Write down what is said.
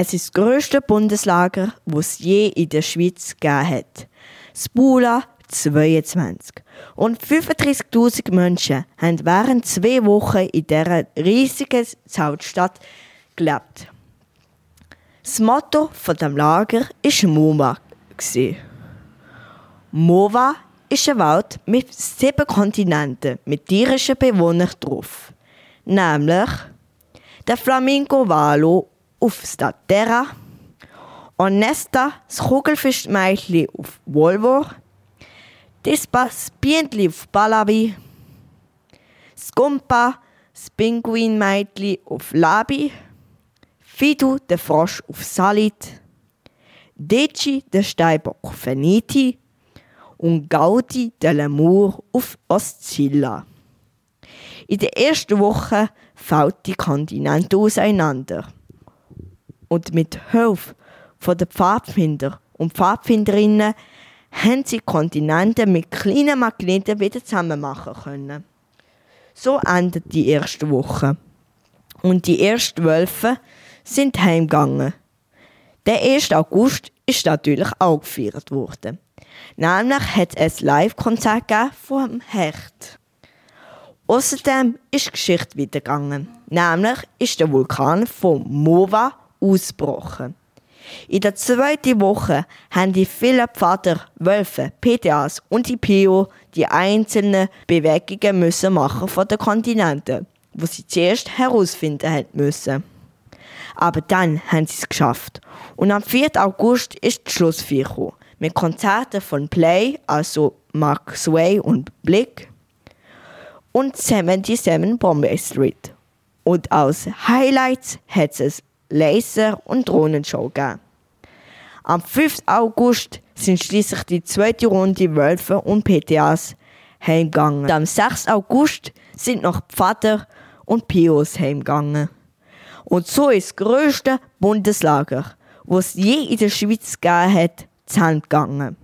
Es ist das grösste Bundeslager, das es je in der Schweiz gegeben hat. Das Bula 22. Und 35.000 Menschen haben während zwei Wochen in dieser riesigen Hauptstadt gelebt. Das Motto von dem Lager war MOVA. MOVA ist ein Wald mit sieben Kontinenten mit tierischen Bewohnern drauf. Nämlich der Flamingo Valo auf Statera, Onesta, das Kugelfischmeitli auf Volvo, das Bientli auf Palavi, das Gumpa, das Pinguinmeitli auf Labi, Fidu, der Frosch auf Salit, Deci, der Steinbock auf Veniti. Und Gaudi, der Lemur auf Oscilla. In der ersten Woche fällt die Kontinente auseinander. Und mit Hilfe der Pfadfinder und Pfadfinderinnen haben sie Kontinente mit kleinen Magneten wieder zusammen machen können. So endet die erste Woche. Und die ersten Wölfe sind heimgegangen. Der 1. August ist natürlich auch gefeiert worden. Nämlich hat es ein Live-Konzert vom Hecht. Außerdem ist die Geschichte weitergegangen. Nämlich ist der Vulkan von Mova ausgebrochen. In der zweiten Woche haben die vielen Pfader, Wölfe, PTAs und die PO die einzelnen Bewegungen müssen machen von den Kontinenten, wo sie zuerst herausfinden müssen. Aber dann haben sie es geschafft. Und am 4. August ist die Schlussfeier mit Konzerten von Play, also Mark Sway und Blick und 77 Bombay Street. Und als Highlights hat es Laser- und Drohnenshow gegeben. Am 5. August sind schließlich die zweite Runde Wölfe und PTAs heimgegangen. Am 6. August sind noch Pfader und Pios heimgegangen. Und so ist das grösste Bundeslager, was je in der Schweiz gegeben hat, zu gegangen.